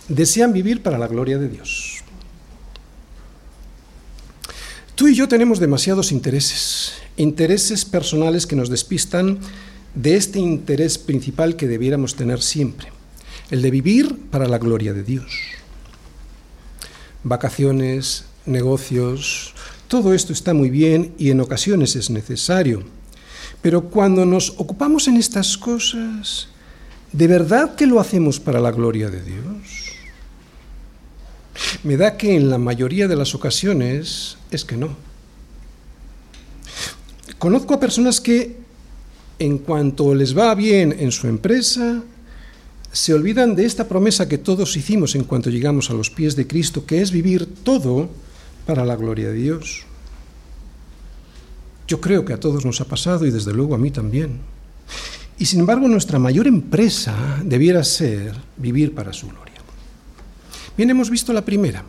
desean vivir para la gloria de Dios. Tú y yo tenemos demasiados intereses, intereses personales que nos despistan de este interés principal que debiéramos tener siempre, el de vivir para la gloria de Dios. Vacaciones, negocios, todo esto está muy bien y en ocasiones es necesario, pero cuando nos ocupamos en estas cosas, ¿de verdad que lo hacemos para la gloria de Dios? Me da que en la mayoría de las ocasiones es que no. Conozco a personas que en cuanto les va bien en su empresa, se olvidan de esta promesa que todos hicimos en cuanto llegamos a los pies de Cristo, que es vivir todo para la gloria de Dios. Yo creo que a todos nos ha pasado y desde luego a mí también. Y sin embargo nuestra mayor empresa debiera ser vivir para su gloria. Bien, hemos visto la primera,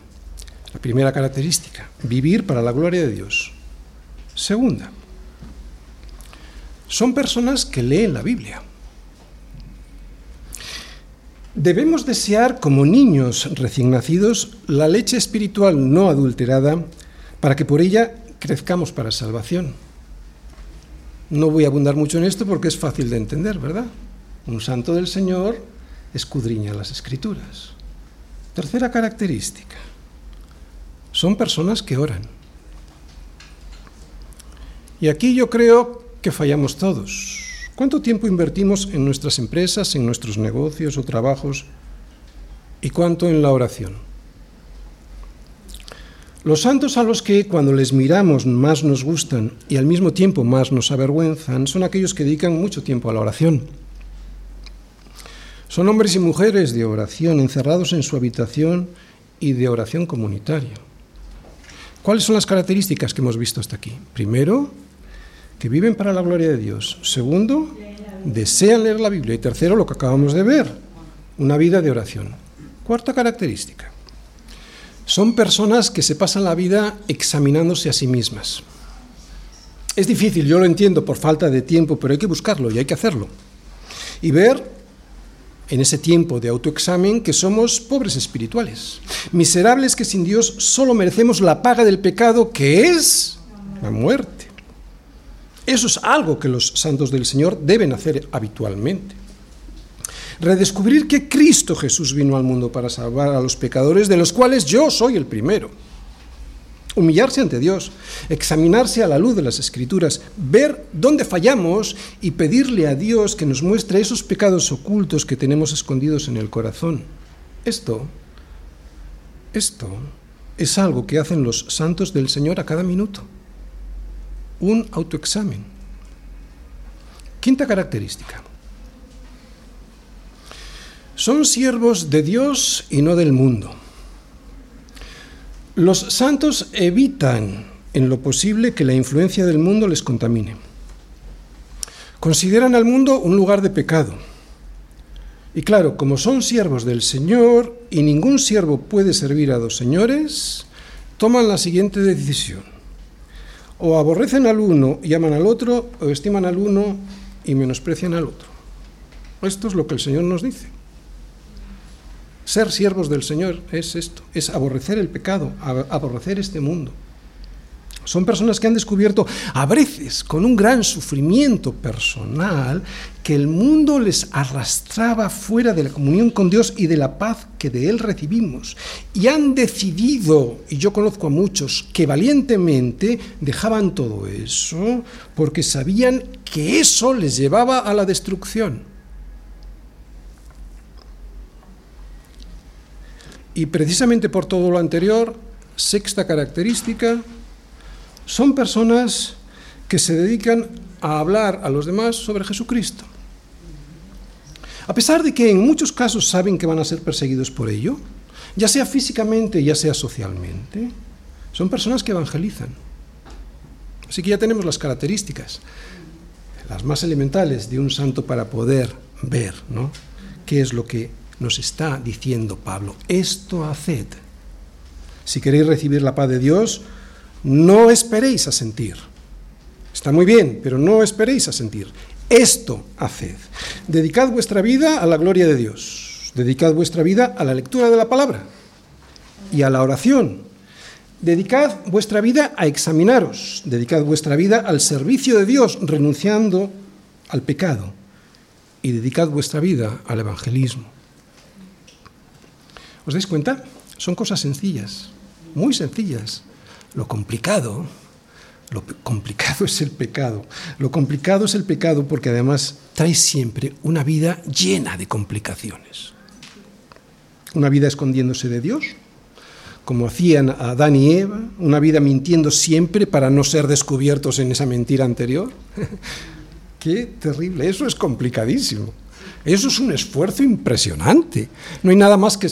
la primera característica, vivir para la gloria de Dios. Segunda, son personas que leen la Biblia. Debemos desear como niños recién nacidos la leche espiritual no adulterada para que por ella crezcamos para salvación. No voy a abundar mucho en esto porque es fácil de entender, ¿verdad? Un santo del Señor escudriña las escrituras. Tercera característica. Son personas que oran. Y aquí yo creo que fallamos todos. ¿Cuánto tiempo invertimos en nuestras empresas, en nuestros negocios o trabajos? ¿Y cuánto en la oración? Los santos a los que cuando les miramos más nos gustan y al mismo tiempo más nos avergüenzan son aquellos que dedican mucho tiempo a la oración. Son hombres y mujeres de oración encerrados en su habitación y de oración comunitaria. ¿Cuáles son las características que hemos visto hasta aquí? Primero, que viven para la gloria de Dios. Segundo, desean leer la Biblia. Y tercero, lo que acabamos de ver, una vida de oración. Cuarta característica. Son personas que se pasan la vida examinándose a sí mismas. Es difícil, yo lo entiendo por falta de tiempo, pero hay que buscarlo y hay que hacerlo. Y ver en ese tiempo de autoexamen que somos pobres espirituales, miserables que sin Dios solo merecemos la paga del pecado que es la muerte. Eso es algo que los santos del Señor deben hacer habitualmente. Redescubrir que Cristo Jesús vino al mundo para salvar a los pecadores, de los cuales yo soy el primero. Humillarse ante Dios, examinarse a la luz de las escrituras, ver dónde fallamos y pedirle a Dios que nos muestre esos pecados ocultos que tenemos escondidos en el corazón. Esto, esto es algo que hacen los santos del Señor a cada minuto un autoexamen. Quinta característica. Son siervos de Dios y no del mundo. Los santos evitan en lo posible que la influencia del mundo les contamine. Consideran al mundo un lugar de pecado. Y claro, como son siervos del Señor y ningún siervo puede servir a dos señores, toman la siguiente decisión o aborrecen al uno y aman al otro, o estiman al uno y menosprecian al otro. Esto es lo que el Señor nos dice. Ser siervos del Señor es esto, es aborrecer el pecado, aborrecer este mundo. Son personas que han descubierto, a veces con un gran sufrimiento personal, que el mundo les arrastraba fuera de la comunión con Dios y de la paz que de Él recibimos. Y han decidido, y yo conozco a muchos, que valientemente dejaban todo eso porque sabían que eso les llevaba a la destrucción. Y precisamente por todo lo anterior, sexta característica, son personas que se dedican a hablar a los demás sobre Jesucristo. A pesar de que en muchos casos saben que van a ser perseguidos por ello, ya sea físicamente, ya sea socialmente, son personas que evangelizan. Así que ya tenemos las características, las más elementales de un santo para poder ver, ¿no? ¿Qué es lo que nos está diciendo Pablo? Esto haced. Si queréis recibir la paz de Dios, no esperéis a sentir. Está muy bien, pero no esperéis a sentir. Esto haced. Dedicad vuestra vida a la gloria de Dios. Dedicad vuestra vida a la lectura de la palabra y a la oración. Dedicad vuestra vida a examinaros. Dedicad vuestra vida al servicio de Dios, renunciando al pecado. Y dedicad vuestra vida al evangelismo. ¿Os dais cuenta? Son cosas sencillas, muy sencillas, lo complicado, lo complicado es el pecado. Lo complicado es el pecado porque además trae siempre una vida llena de complicaciones. Una vida escondiéndose de Dios, como hacían Adán y Eva, una vida mintiendo siempre para no ser descubiertos en esa mentira anterior. Qué terrible, eso es complicadísimo. Eso es un esfuerzo impresionante. No hay nada más, que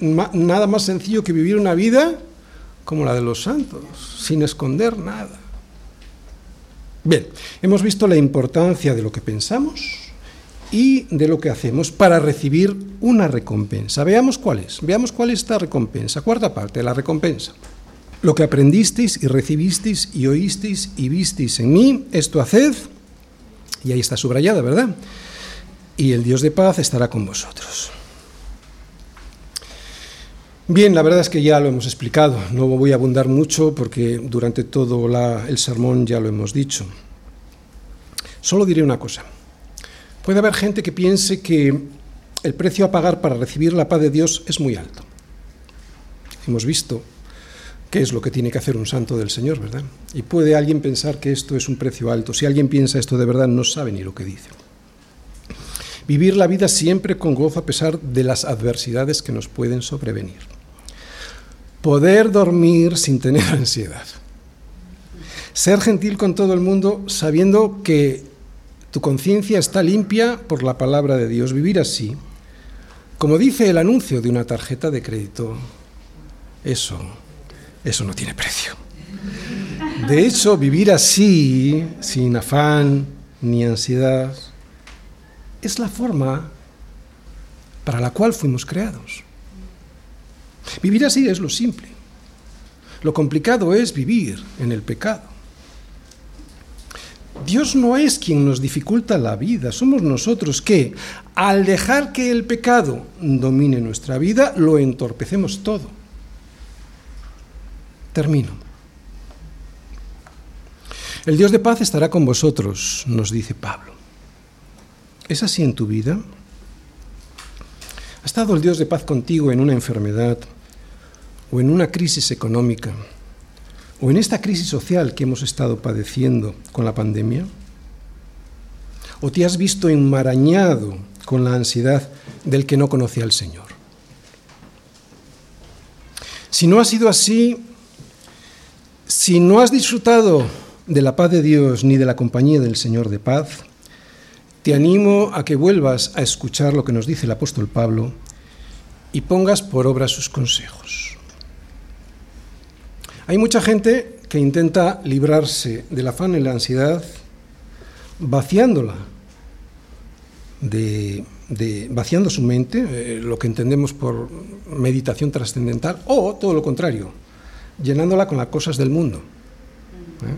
nada más sencillo que vivir una vida como la de los santos, sin esconder nada. Bien, hemos visto la importancia de lo que pensamos y de lo que hacemos para recibir una recompensa. Veamos cuál es, veamos cuál es esta recompensa. Cuarta parte, la recompensa. Lo que aprendisteis y recibisteis y oísteis y visteis en mí, esto haced, y ahí está subrayada, ¿verdad? Y el Dios de paz estará con vosotros. Bien, la verdad es que ya lo hemos explicado, no voy a abundar mucho porque durante todo el sermón ya lo hemos dicho. Solo diré una cosa. Puede haber gente que piense que el precio a pagar para recibir la paz de Dios es muy alto. Hemos visto qué es lo que tiene que hacer un santo del Señor, ¿verdad? Y puede alguien pensar que esto es un precio alto. Si alguien piensa esto de verdad, no sabe ni lo que dice. Vivir la vida siempre con gozo a pesar de las adversidades que nos pueden sobrevenir poder dormir sin tener ansiedad. Ser gentil con todo el mundo sabiendo que tu conciencia está limpia por la palabra de Dios. Vivir así, como dice el anuncio de una tarjeta de crédito, eso, eso no tiene precio. De hecho, vivir así, sin afán ni ansiedad, es la forma para la cual fuimos creados. Vivir así es lo simple. Lo complicado es vivir en el pecado. Dios no es quien nos dificulta la vida, somos nosotros que, al dejar que el pecado domine nuestra vida, lo entorpecemos todo. Termino. El Dios de paz estará con vosotros, nos dice Pablo. ¿Es así en tu vida? ¿Ha estado el Dios de paz contigo en una enfermedad, o en una crisis económica o en esta crisis social que hemos estado padeciendo con la pandemia? ¿O te has visto enmarañado con la ansiedad del que no conocía al Señor? Si no ha sido así, si no has disfrutado de la paz de Dios ni de la compañía del Señor de paz, te animo a que vuelvas a escuchar lo que nos dice el apóstol Pablo y pongas por obra sus consejos. Hay mucha gente que intenta librarse del afán y la ansiedad vaciándola, de, vaciando su mente, eh, lo que entendemos por meditación trascendental, o todo lo contrario, llenándola con las cosas del mundo. ¿eh?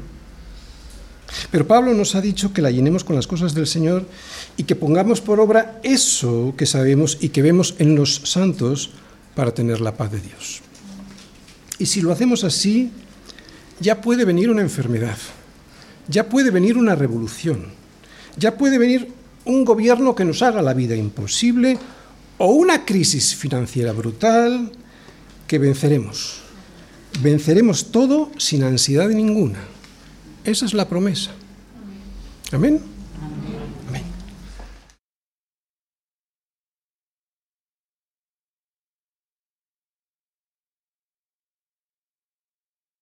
Pero Pablo nos ha dicho que la llenemos con las cosas del Señor y que pongamos por obra eso que sabemos y que vemos en los santos para tener la paz de Dios. Y si lo hacemos así, ya puede venir una enfermedad, ya puede venir una revolución, ya puede venir un gobierno que nos haga la vida imposible o una crisis financiera brutal que venceremos. Venceremos todo sin ansiedad ninguna. Esa es la promesa. Amén.